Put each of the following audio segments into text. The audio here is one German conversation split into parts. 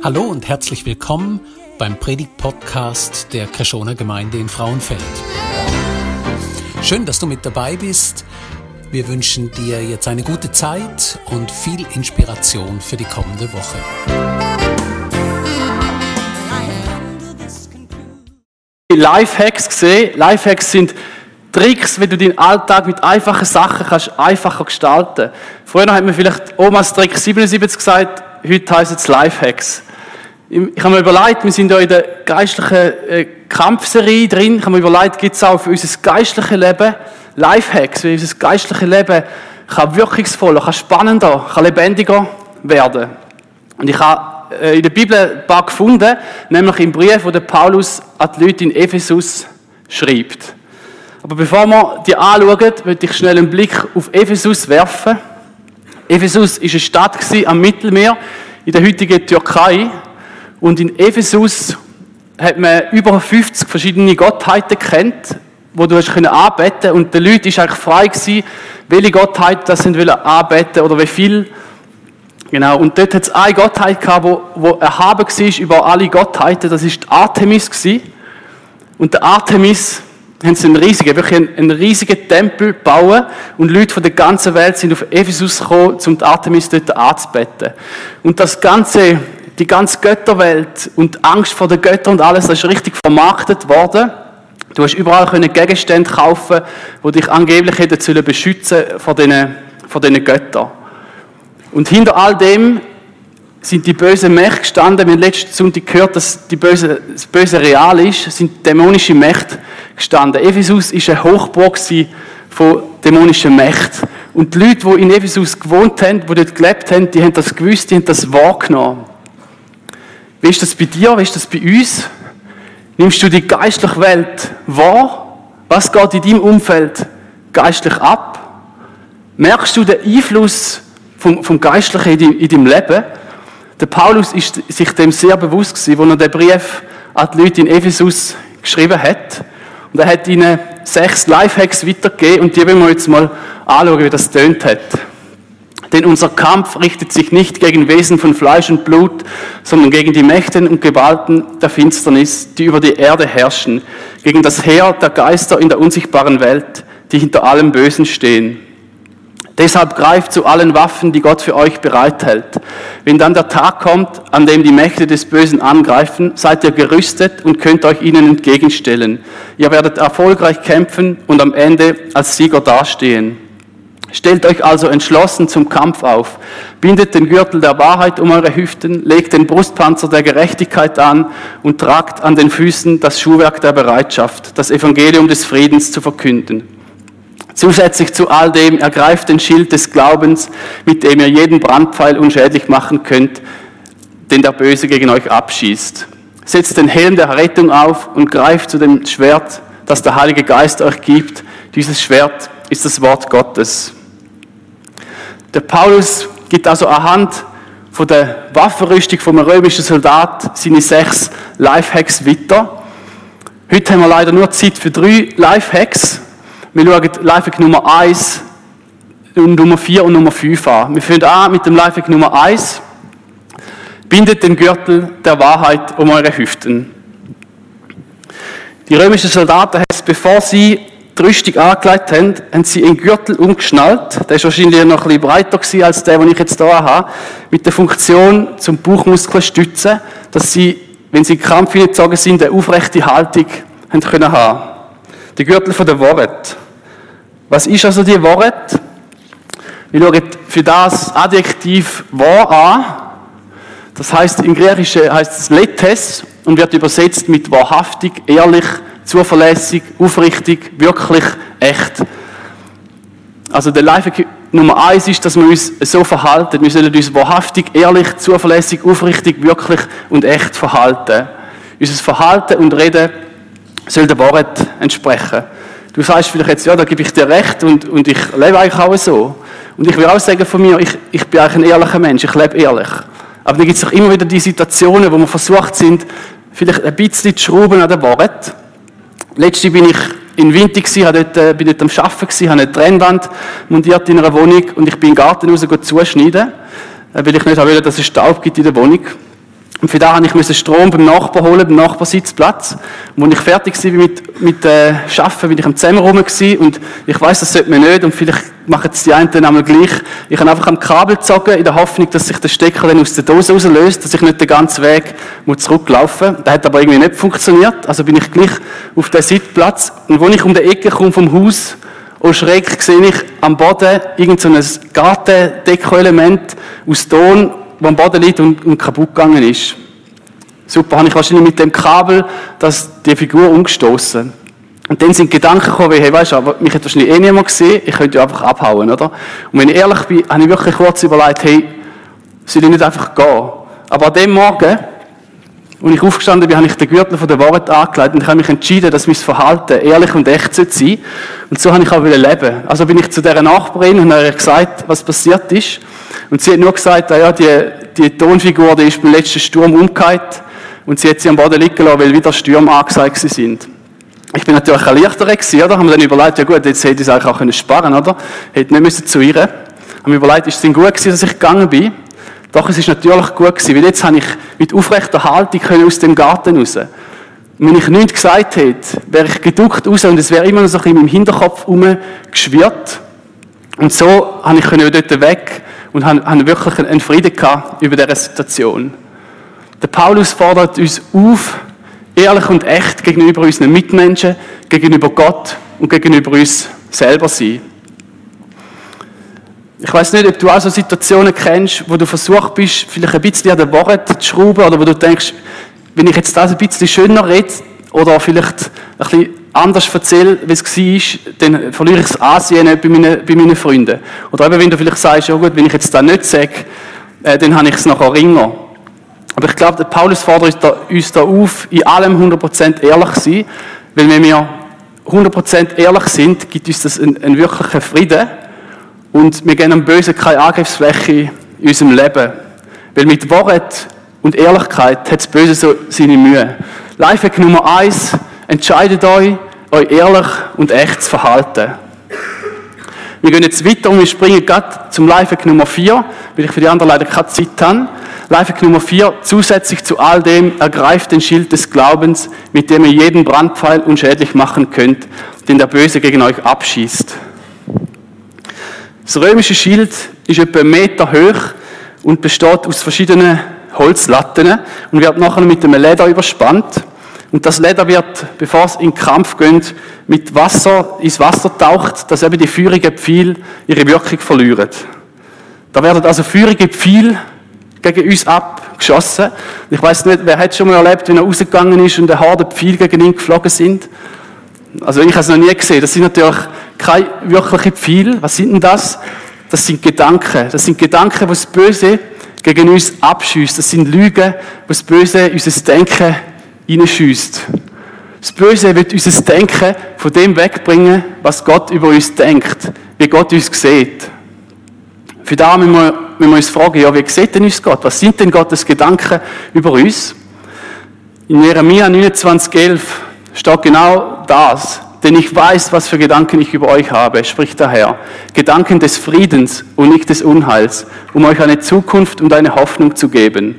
Hallo und herzlich willkommen beim Predigt-Podcast der Kreschoner Gemeinde in Frauenfeld. Schön, dass du mit dabei bist. Wir wünschen dir jetzt eine gute Zeit und viel Inspiration für die kommende Woche. Lifehacks gesehen. Lifehacks sind Tricks, wie du deinen Alltag mit einfachen Sachen kannst einfacher gestalten. Früher hat man vielleicht Omas Trick 77 gesagt, heute heisst es Lifehacks. Ich habe mir überlegt, wir sind ja in der geistlichen äh, Kampfserie drin. Ich habe mir überlegt, gibt es auch für unser geistliches Leben Lifehacks, wie unser geistliches Leben kann wirkungsvoller, kann spannender, kann lebendiger werden. Und ich habe äh, in der Bibel ein paar gefunden, nämlich im Brief, wo der Paulus an die Leute in Ephesus schreibt. Aber bevor wir die anschauen, möchte ich schnell einen Blick auf Ephesus werfen. Ephesus ist eine Stadt am Mittelmeer in der heutigen Türkei. Und in Ephesus hat man über 50 verschiedene Gottheiten kennt, wo du hast können anbeten und den Leuten ist eigentlich frei gewesen, welche Gottheit das sind wollen anbeten oder wie viel. Genau. Und dort hat es eine Gottheit gehabt, wo, wo erhaben war über alle Gottheiten. Das ist Artemis gewesen. Und der Artemis haben sie einen riesigen, wirklich einen, einen riesigen Tempel bauen und Leute von der ganzen Welt sind auf Ephesus gekommen, um die Artemis dort anzubeten. Und das ganze die ganze Götterwelt und die Angst vor den Göttern und alles, das ist richtig vermarktet worden. Du hast überall können Gegenstände kaufen, die dich angeblich hätten sollen beschützen vor diesen, vor diesen Göttern. Und hinter all dem sind die bösen Mächte gestanden. Wir haben letzten Sonntag gehört, dass die böse, das Böse real ist, sind dämonische Mächte gestanden. Ephesus ist eine Hochburg von dämonischen Mächten. Und die Leute, die in Ephesus gewohnt haben, die dort gelebt haben, die haben das gewusst, die haben das wahrgenommen. Wie ist das bei dir? Wie ist das bei uns? Nimmst du die geistliche Welt wahr? Was geht in deinem Umfeld geistlich ab? Merkst du den Einfluss vom, vom Geistlichen in, in deinem Leben? Der Paulus ist sich dem sehr bewusst gewesen, als er den Brief an die Leute in Ephesus geschrieben hat. Und er hat ihnen sechs Lifehacks weitergegeben und die wollen wir jetzt mal anschauen, wie das tönt hat. Denn unser Kampf richtet sich nicht gegen Wesen von Fleisch und Blut, sondern gegen die Mächten und Gewalten der Finsternis, die über die Erde herrschen, gegen das Heer der Geister in der unsichtbaren Welt, die hinter allem Bösen stehen. Deshalb greift zu allen Waffen, die Gott für euch bereithält. Wenn dann der Tag kommt, an dem die Mächte des Bösen angreifen, seid ihr gerüstet und könnt euch ihnen entgegenstellen. Ihr werdet erfolgreich kämpfen und am Ende als Sieger dastehen. Stellt euch also entschlossen zum Kampf auf. Bindet den Gürtel der Wahrheit um eure Hüften, legt den Brustpanzer der Gerechtigkeit an und tragt an den Füßen das Schuhwerk der Bereitschaft, das Evangelium des Friedens zu verkünden. Zusätzlich zu all dem ergreift den Schild des Glaubens, mit dem ihr jeden Brandpfeil unschädlich machen könnt, den der Böse gegen euch abschießt. Setzt den Helm der Rettung auf und greift zu dem Schwert, das der Heilige Geist euch gibt. Dieses Schwert ist das Wort Gottes. Der Paulus gibt also anhand von der Waffenrüstung vom römischen Soldat seine sechs Lifehacks weiter. Heute haben wir leider nur Zeit für drei Lifehacks. Wir schauen Lifehack Nummer 1, Nummer 4 und Nummer 5 an. Wir fangen an mit dem Lifehack Nummer 1. Bindet den Gürtel der Wahrheit um eure Hüften. Die römischen Soldaten, bevor sie die Rüstung angelegt haben, haben sie einen Gürtel umgeschnallt. Der ist wahrscheinlich noch ein bisschen breiter als der, den ich jetzt hier habe. Mit der Funktion zum Bauchmuskel stützen, dass sie, wenn sie in Krampf hineingezogen sind, eine aufrechte Haltung haben können haben. Der Gürtel von der Wort. Was ist also die Wort? Wir schauen für das Adjektiv wahr an. Das heißt im Griechischen heißt es letes und wird übersetzt mit wahrhaftig, ehrlich, zuverlässig, aufrichtig, wirklich echt. Also der Lifehack Nummer eins ist, dass wir uns so verhalten. Wir sollen uns wahrhaftig, ehrlich, zuverlässig, aufrichtig, wirklich und echt verhalten. Unser Verhalten und Reden soll der Wahrheit entsprechen. Du sagst vielleicht jetzt, ja, da gebe ich dir recht und, und ich lebe eigentlich auch so. Und ich will auch sagen von mir, ich, ich bin eigentlich ein ehrlicher Mensch, ich lebe ehrlich. Aber dann gibt es auch immer wieder die Situationen, wo wir versucht sind, vielleicht ein bisschen zu schrauben an der Wahrheit. Letzte bin ich in Winter habe dort, äh, bin dort am Arbeiten gewesen, habe eine Trennwand montiert in einer Wohnung und ich bin im Garten raus zuschneiden, äh, weil ich nicht wollte, dass es Staub gibt in der Wohnung. Und für da habe ich Strom beim Nachbarn holen, beim Nachbarsitzplatz. Und als ich fertig war mit, mit äh, Arbeiten, bin ich am Zimmer rum gewesen, und ich weiß, das sollte man nicht und vielleicht machen es die einen dann einmal gleich. Ich habe einfach am Kabel gezogen, in der Hoffnung, dass sich der Stecker dann aus der Dose rauslöst, dass ich nicht den ganzen Weg muss zurücklaufen muss. Das hat aber irgendwie nicht funktioniert. Also bin ich gleich auf den Sitzplatz. Und als ich um die Ecke komme vom Haus, und schräg sehe ich am Boden irgendein so Gartendeko-Element aus Ton der am Boden liegt und, und kaputt gegangen ist. Super, habe ich wahrscheinlich mit dem Kabel das, die Figur umgestoßen. Und dann sind Gedanken gekommen, wie, hey, weißt du, mich hat wahrscheinlich eh niemand gesehen, ich könnte ja einfach abhauen, oder? Und wenn ich ehrlich bin, habe ich wirklich kurz überlegt, hey, soll ich nicht einfach gehen? Aber an dem Morgen, als ich aufgestanden bin, habe ich den Gürtel von der Wahrheit angelegt und ich habe mich entschieden, dass mein Verhalten ehrlich und echt sein soll. Und so habe ich auch leben. Also bin ich zu dieser Nachbarin und habe gesagt, was passiert ist. Und sie hat nur gesagt, ja, die, die Tonfigur, die ist beim letzten Sturm umgekehrt und sie hat sie am Boden liegen lassen, weil wieder Stürme angesagt sind. Ich bin natürlich erleichtert gewesen, oder? Haben wir dann überlegt, ja gut, jetzt hätte ich es eigentlich auch können sparen, oder? Hätte nicht müssen zu ihr. Haben wir überlegt, ist es denn gut gewesen, dass ich gegangen bin? Doch, es ist natürlich gut gewesen, weil jetzt habe ich mit aufrechter Haltung können aus dem Garten raus. Und wenn ich nichts gesagt hätte, wäre ich geduckt raus und es wäre immer noch so ein bisschen im Hinterkopf rumgeschwirrt. Und so habe ich dort weg und haben, wirklich einen Frieden gehabt über diese Situation. Der Paulus fordert uns auf, ehrlich und echt gegenüber unseren Mitmenschen, gegenüber Gott und gegenüber uns selber sein. Ich weiß nicht, ob du auch so Situationen kennst, wo du versucht bist, vielleicht ein bisschen an den Worten zu schrauben oder wo du denkst, wenn ich jetzt das ein bisschen schöner rede oder vielleicht ein bisschen anders erzähle, wie es war, dann verliere ich das Ansehen bei meinen, bei meinen Freunden. Oder eben, wenn du vielleicht sagst, ja gut, wenn ich jetzt das nicht sage, äh, dann habe ich es nachher ringer. Aber ich glaube, Paulus fordert uns da auf, in allem 100% ehrlich zu sein, weil wenn wir 100% ehrlich sind, gibt uns das einen, einen wirklichen Frieden und wir geben dem Bösen keine Angriffsfläche in unserem Leben. Weil mit Wort und Ehrlichkeit hat das Böse so seine Mühe. Lifehack Nummer eins: Entscheidet euch, euch ehrlich und echt zu verhalten. Wir gehen jetzt weiter und wir springen gerade zum Lifehack Nummer 4, weil ich für die anderen leider keine Zeit habe. Lifehack Nummer 4, zusätzlich zu all dem, ergreift den Schild des Glaubens, mit dem ihr jeden Brandpfeil unschädlich machen könnt, den der Böse gegen euch abschießt. Das römische Schild ist etwa einen Meter hoch und besteht aus verschiedenen Holzlatten und wird nachher mit einem Leder überspannt. Und das Leder wird, bevor es in den Kampf geht, mit Wasser ins Wasser taucht, dass eben die feurigen Pfeile ihre Wirkung verlieren. Da werden also feurige Pfeile gegen uns abgeschossen. Ich weiß nicht, wer hat schon mal erlebt, wenn er rausgegangen ist und eine Horde Pfeile gegen ihn geflogen sind? Also ich habe es noch nie gesehen. Das sind natürlich keine wirklichen Pfeile. Was sind denn das? Das sind Gedanken. Das sind Gedanken, die das Böse gegen uns abschießt. Das sind Lügen, die das Böse unser Denken hineinschießt. Das Böse wird unser Denken von dem wegbringen, was Gott über uns denkt, wie Gott uns sieht. Für da müssen wir, müssen wir uns fragen, ja, wie sieht denn uns Gott? Was sind denn Gottes Gedanken über uns? In Jeremia 29,11 steht genau das. Denn ich weiß, was für Gedanken ich über euch habe, spricht der Herr. Gedanken des Friedens und nicht des Unheils, um euch eine Zukunft und eine Hoffnung zu geben.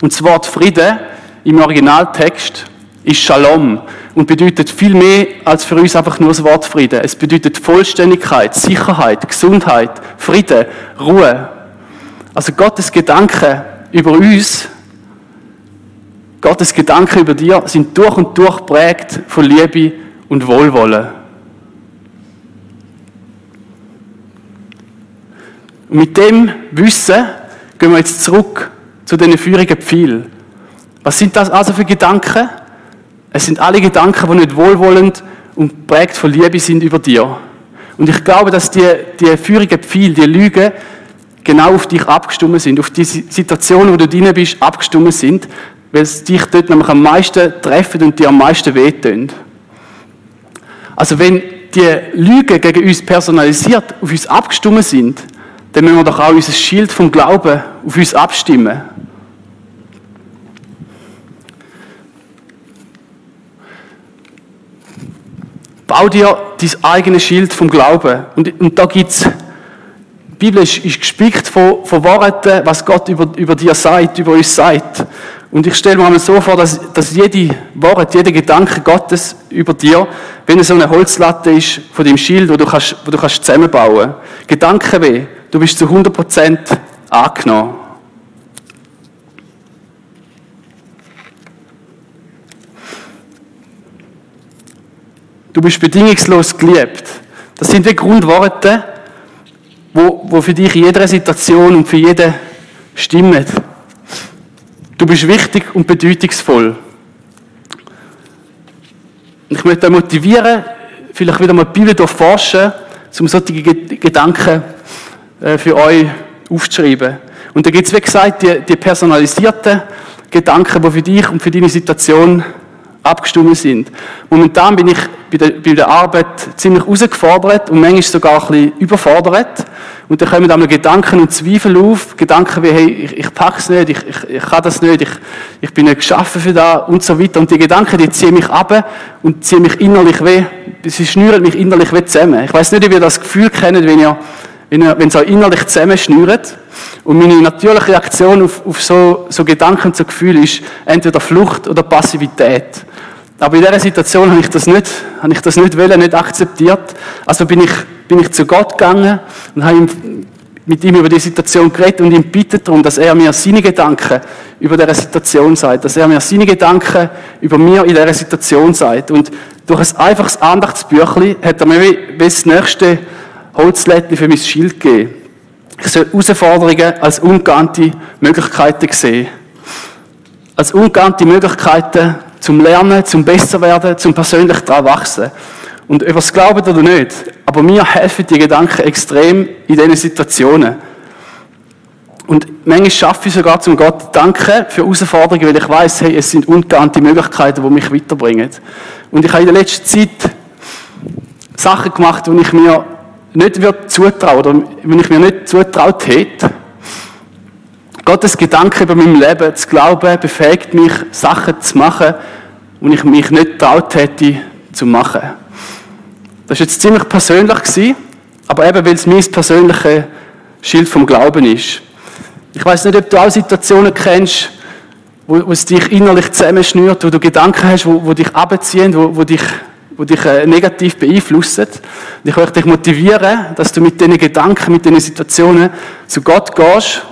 Und das Wort Friede im Originaltext ist Shalom und bedeutet viel mehr als für uns einfach nur das Wort Friede. Es bedeutet Vollständigkeit, Sicherheit, Gesundheit, Friede, Ruhe. Also Gottes Gedanken über uns, Gottes Gedanken über dir sind durch und durch prägt von Liebe und Wohlwollen. Und mit dem Wissen gehen wir jetzt zurück zu den feurigen Pfeilen. Was sind das also für Gedanken? Es sind alle Gedanken, die nicht wohlwollend und prägt von Liebe sind über dir. Und ich glaube, dass die, die feurigen Pfeile, die Lügen, genau auf dich abgestimmt sind, auf die Situation, wo du drin bist, abgestimmt sind, weil es dich dort nämlich am meisten treffen und dir am meisten wehtun. Also wenn die Lügen gegen uns personalisiert auf uns abgestimmt sind, dann müssen wir doch auch unser Schild vom Glauben auf uns abstimmen. Bau dir dein eigenes Schild vom Glauben. Und, und da gibt es Bibel ist, ist gespickt von, von Worten, was Gott über, über dir sagt, über uns sagt. Und ich stelle mir einmal so vor, dass, dass jede Wort, jeder Gedanke Gottes über dir, wenn es so eine Holzlatte ist von dem Schild, wo du kannst, wo du kannst zusammenbauen. Gedanken weh, du bist zu 100% angenommen. Du bist bedingungslos geliebt. Das sind die Grundworte, wo, für dich in jeder Situation und für jeden stimmen. Du bist wichtig und bedeutungsvoll. Ich möchte dich motivieren, vielleicht wieder mal die Bibel forschen, um solche Gedanken äh, für euch aufzuschreiben. Und da gibt es, wie gesagt, die, die personalisierten Gedanken, die für dich und für deine Situation abgestimmt sind. Momentan bin ich bei der, bei der Arbeit ziemlich herausgefordert und manchmal sogar ein bisschen überfordert. Und dann kommen einmal Gedanken und Zweifel auf. Gedanken wie, hey, ich, ich pack's nicht, ich, ich, ich kann das nicht, ich, ich bin nicht geschaffen für das und so weiter. Und die Gedanken, die ziehen mich ab und ziehen mich innerlich weh. Sie schnüren mich innerlich weh zusammen. Ich weiß nicht, ob ihr das Gefühl kennt, wenn ihr, wenn es euch innerlich zusammenschnürt. Und meine natürliche Reaktion auf, auf so, so Gedanken, so Gefühle ist entweder Flucht oder Passivität. Aber in dieser Situation habe ich das nicht, habe ich das nicht wollen, nicht akzeptiert. Also bin ich, bin ich zu Gott gegangen und habe ihm, mit ihm über die Situation geredet und ihm bittet darum, dass er mir seine Gedanken über diese Situation sagt, dass er mir seine Gedanken über mir in dieser Situation sagt. Und durch ein einfaches Andachtsbüchlein hat er mir wie, wie das nächste Holzlättchen für mein Schild gegeben. Ich soll Herausforderungen als ungeahnte Möglichkeiten sehen. Als ungeahnte Möglichkeiten, zum Lernen, zum Besserwerden, zum persönlich daran wachsen. Und ob ihr es glaubt oder nicht, aber mir helfen die Gedanken extrem in diesen Situationen. Und manchmal schaffe ich sogar zum Gott danken für Herausforderungen, weil ich weiß, hey, es sind ungeahnte Möglichkeiten, die mich weiterbringen. Und ich habe in der letzten Zeit Sachen gemacht, die ich mir nicht zutrauen oder wenn ich mir nicht zutraut hätte. Gottes Gedanke über mein Leben zu glauben, befähigt mich, Sachen zu machen, die ich mich nicht traut hätte zu machen. Das war jetzt ziemlich persönlich, aber eben, weil es mein persönliches Schild vom Glauben ist. Ich weiß nicht, ob du auch Situationen kennst, wo, wo es dich innerlich zusammenschnürt, wo du Gedanken hast, wo, wo dich abziehen, wo, wo dich, wo dich äh, negativ beeinflussen. Und ich möchte dich motivieren, dass du mit diesen Gedanken, mit diesen Situationen zu Gott gehst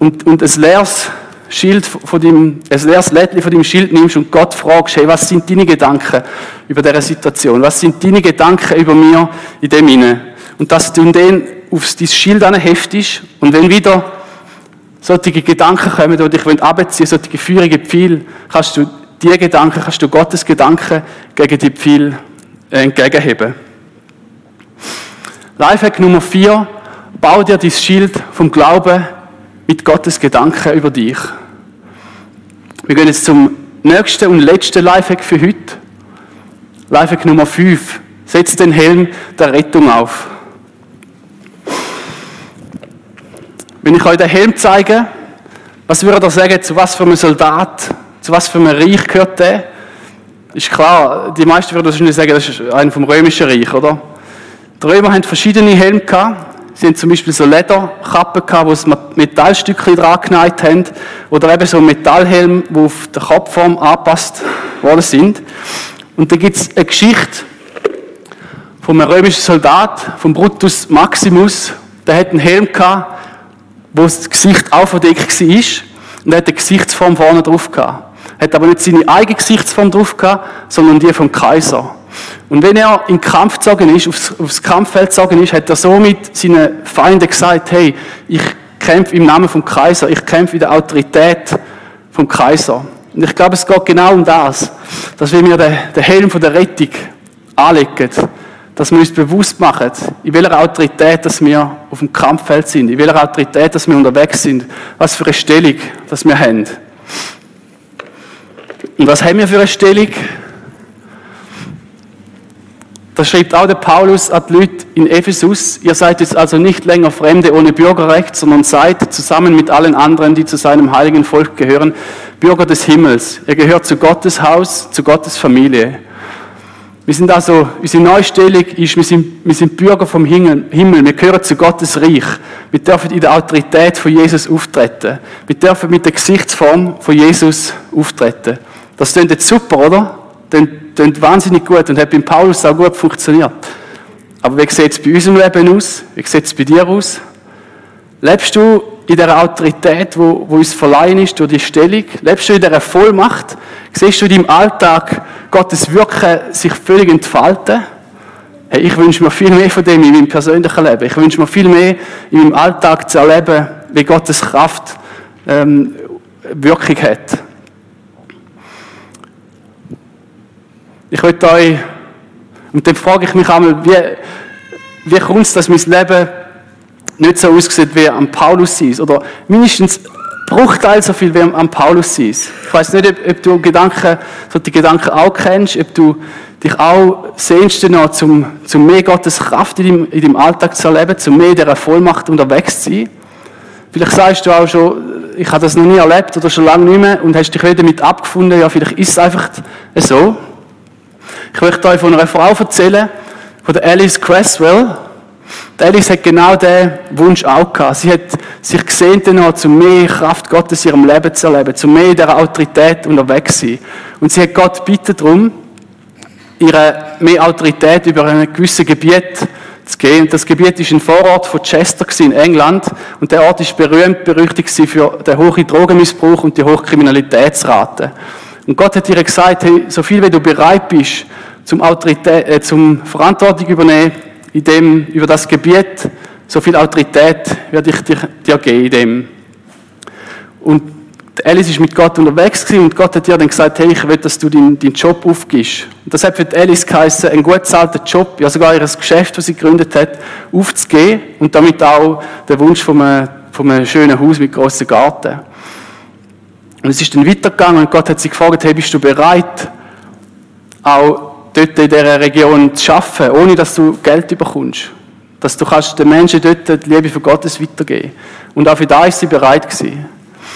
und, und ein leeres Schild von dem, ein leeres Lädchen von dem Schild nimmst und Gott fragst, hey, was sind deine Gedanken über diese Situation? Was sind deine Gedanken über mir in dem inne? Und dass du den auf dein Schild heftest und wenn wieder solche Gedanken kommen, die dich abziehen solche feurige Pfeile, kannst du diese Gedanken, kannst du Gottes Gedanken gegen die Pfeile äh, entgegenheben. Lifehack Nummer 4, bau dir dein Schild vom Glauben mit Gottes Gedanken über dich. Wir gehen jetzt zum nächsten und letzten Lifehack für heute. Lifehack Nummer 5. Setz den Helm der Rettung auf. Wenn ich euch den Helm zeige, was würde ihr sagen, zu was für einem Soldat, zu was für einem Reich gehört der? Ist klar, die meisten würden wahrscheinlich sagen, das ist einer vom römischen Reich, oder? Die Römer haben verschiedene Helme gehabt. Sie haben zum Beispiel so Lederkappen gehabt, wo sie Metallstückchen dran geneigt haben. Oder eben so Metallhelm, die auf der Kopfform angepasst worden sind. Und da gibt es eine Geschichte von einem römischen Soldat, von Brutus Maximus. Der hat einen Helm gehabt, wo das Gesicht auch verdeckt war. Und er hat eine Gesichtsform vorne drauf gehabt. Er hat aber nicht seine eigene Gesichtsform drauf gehabt, sondern die vom Kaiser. Und wenn er in Kampf gezogen ist, aufs, aufs Kampffeld gezogen ist, hat er somit seinen Feinden gesagt, hey, ich kämpfe im Namen vom Kaiser, ich kämpfe in der Autorität vom Kaiser. Und ich glaube, es geht genau um das, dass wir den, den Helm von der Rettung anlegen, dass wir uns bewusst machen, in welcher Autorität dass wir auf dem Kampffeld sind, in welcher Autorität dass wir unterwegs sind, was für eine Stellung dass wir haben. Und was haben wir für eine Stellung? Das schreibt auch der Paulus an die Leute in Ephesus. Ihr seid jetzt also nicht länger Fremde ohne Bürgerrecht, sondern seid zusammen mit allen anderen, die zu seinem heiligen Volk gehören, Bürger des Himmels. Ihr gehört zu Gottes Haus, zu Gottes Familie. Wir sind also, unsere Neustellung ist, wir sind, wir sind Bürger vom Himmel, wir gehören zu Gottes Reich. Wir dürfen in der Autorität von Jesus auftreten. Wir dürfen mit der Gesichtsform von Jesus auftreten. Das klingt jetzt super, oder? Das klingt wahnsinnig gut und hat beim Paulus auch gut funktioniert. Aber wie sieht es bei unserem Leben aus? Wie sieht es bei dir aus? Lebst du in der Autorität, wo, wo uns verleihen ist durch die Stellung? Lebst du in der Vollmacht? Siehst du in deinem Alltag Gottes Wirken sich völlig entfalten? Hey, ich wünsche mir viel mehr von dem in meinem persönlichen Leben. Ich wünsche mir viel mehr in meinem Alltag zu erleben, wie Gottes Kraft ähm, Wirkung hat. Ich möchte euch, und dann frage ich mich einmal, wie, wie kommt es, dass mein Leben nicht so aussieht wie am Paulus ist? Oder mindestens Bruchteil so viel wie am Paulus ist. Ich weiß nicht, ob, ob, du Gedanken, so die Gedanken auch kennst, ob du dich auch sehnst noch, zum, zum mehr Gottes Kraft in deinem, in deinem Alltag zu erleben, zum mehr dieser Vollmacht unterwegs zu sein. Vielleicht sagst du auch schon, ich habe das noch nie erlebt oder schon lange nicht mehr und hast dich wieder damit abgefunden, ja, vielleicht ist es einfach so. Ich möchte euch von einer Frau erzählen, von der Alice Creswell. Die Alice hat genau diesen Wunsch auch gehabt. Sie hat sich gesehen danach, zu mehr Kraft Gottes in ihrem Leben zu erleben, zu mehr dieser Autorität unterwegs zu sein. Und sie hat Gott bitten darum, ihre mehr Autorität über ein gewisses Gebiet zu geben. Und das Gebiet ist ein Vorort von Chester in England. Und der Ort ist berühmt, berüchtigt für den hohen Drogenmissbrauch und die hohe Kriminalitätsrate. Und Gott hat ihr gesagt, hey, so viel wie du bereit bist, zum, Autorität, äh, zum Verantwortung übernehmen, in dem, über das Gebiet, so viel Autorität werde ich dir, dir geben in dem. Und Alice ist mit Gott unterwegs gewesen und Gott hat ihr dann gesagt, hey, ich will, dass du deinen, deinen Job aufgibst. Und das hat für Alice geheißen, einen gut bezahlten Job, ja sogar ihr Geschäft, das sie gegründet hat, aufzugeben und damit auch den Wunsch von einem, von einem schönen Haus mit großem Garten. Und es ist dann weitergegangen und Gott hat sie gefragt, hey, bist du bereit, auch dort in dieser Region zu arbeiten, ohne dass du Geld bekommst? Dass du kannst den Menschen dort die Liebe von Gottes weitergeben. Und auch für das ist sie bereit gewesen.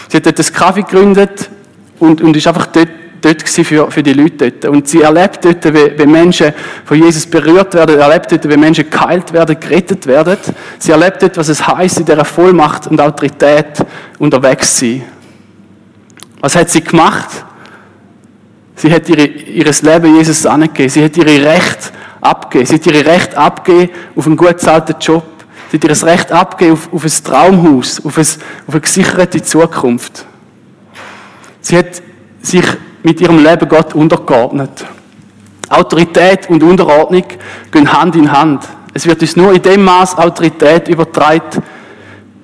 Sie hat dort das Kaffee gegründet und, und ist einfach dort, dort für, für die Leute dort. Und sie erlebt dort, wie, wie Menschen von Jesus berührt werden, erlebt dort, wie Menschen geheilt werden, gerettet werden. Sie erlebt dort, was es heißt, in dieser Vollmacht und Autorität unterwegs zu sein. Was hat sie gemacht? Sie hat ihre, ihres Leben Jesus angegeben. Sie hat ihre Recht abgegeben. Sie hat ihre Recht abgegeben auf einen gut bezahlten Job. Sie hat ihr Recht abgegeben auf, auf ein Traumhaus, auf, ein, auf eine gesicherte Zukunft. Sie hat sich mit ihrem Leben Gott untergeordnet. Autorität und Unterordnung gehen Hand in Hand. Es wird uns nur in dem Maß Autorität übertragen,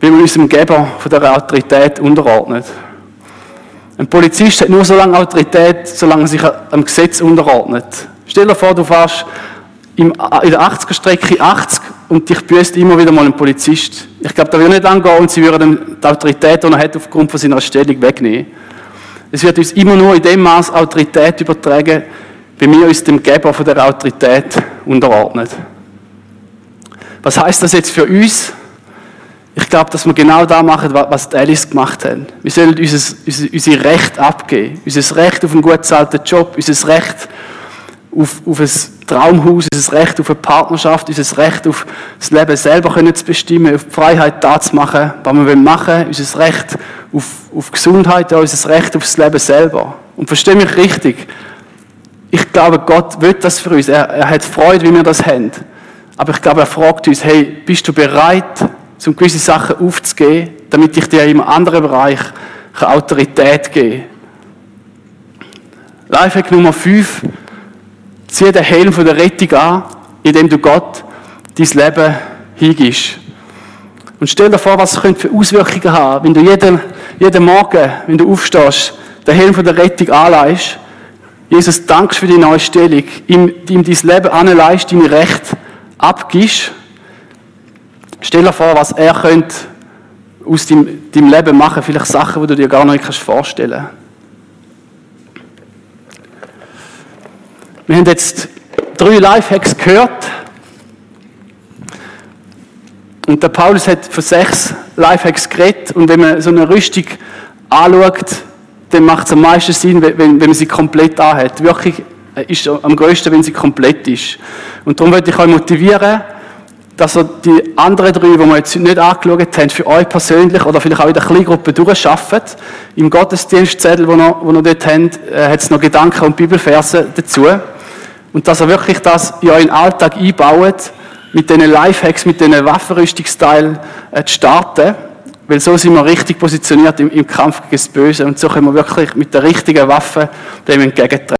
wie wir uns dem Geber von der Autorität unterordnet. Ein Polizist hat nur so lange Autorität, solange er sich am Gesetz unterordnet. Stell dir vor, du fährst in der 80er-Strecke 80 und dich büßt immer wieder mal ein Polizist. Ich glaube, da wird nicht lang gehen und sie würden die Autorität, die er hat, aufgrund von seiner Stellung wegnehmen. Es wird uns immer nur in dem Maß Autorität übertragen, wie wir uns dem Geber von der Autorität unterordnen. Was heißt das jetzt für uns? Ich glaube, dass wir genau da machen, was die Alice gemacht haben. Wir sollen unser, unser, unser Recht abgeben. Unser Recht auf einen gut bezahlten Job, unser Recht auf, auf ein Traumhaus, unser Recht auf eine Partnerschaft, unser Recht auf das Leben selber können zu bestimmen, auf die Freiheit da zu machen, was wir machen wollen, unser Recht auf, auf Gesundheit, ja, unser Recht auf das Leben selber. Und verstehe mich richtig, ich glaube, Gott will das für uns. Er, er hat Freude, wie wir das haben. Aber ich glaube, er fragt uns, hey, bist du bereit, um gewisse Sachen aufzugeben, damit ich dir einem anderen Bereich Autorität gebe. Lifehack Nummer 5. Zieh den Helm von der Rettung an, indem du Gott dein Leben hingibst. Und stell dir vor, was es für Auswirkungen haben, wenn du jeden, jeden Morgen, wenn du aufstehst, den Helm von der Rettung anleihst. Jesus, dankst für die neue Stellung, ihm, ihm dein Leben anleihst, deine Recht abgibst Stell dir vor, was er könnte aus deinem, deinem Leben machen, vielleicht Sachen, die du dir gar nicht vorstellen kannst. Wir haben jetzt drei Lifehacks gehört. Und der Paulus hat von sechs Lifehacks geredet. Und wenn man so eine Rüstung anschaut, dann macht es am meisten Sinn, wenn, wenn man sie komplett anhat. Wirklich äh, ist am größten, wenn sie komplett ist. Und darum möchte ich euch motivieren, dass ihr die anderen drei, die wir jetzt nicht angeschaut haben, für euch persönlich oder vielleicht auch in der Kleingruppe durchschafft. Im Gottesdienstzettel, den ihr, dort habt, äh, hat es noch Gedanken und Bibelverse dazu. Und dass ihr wirklich das in euren Alltag einbaut, mit diesen Lifehacks, mit diesen Waffenrüstungsteilen äh, zu starten. Weil so sind wir richtig positioniert im, im Kampf gegen das Böse und so können wir wirklich mit der richtigen Waffe dem entgegentreten.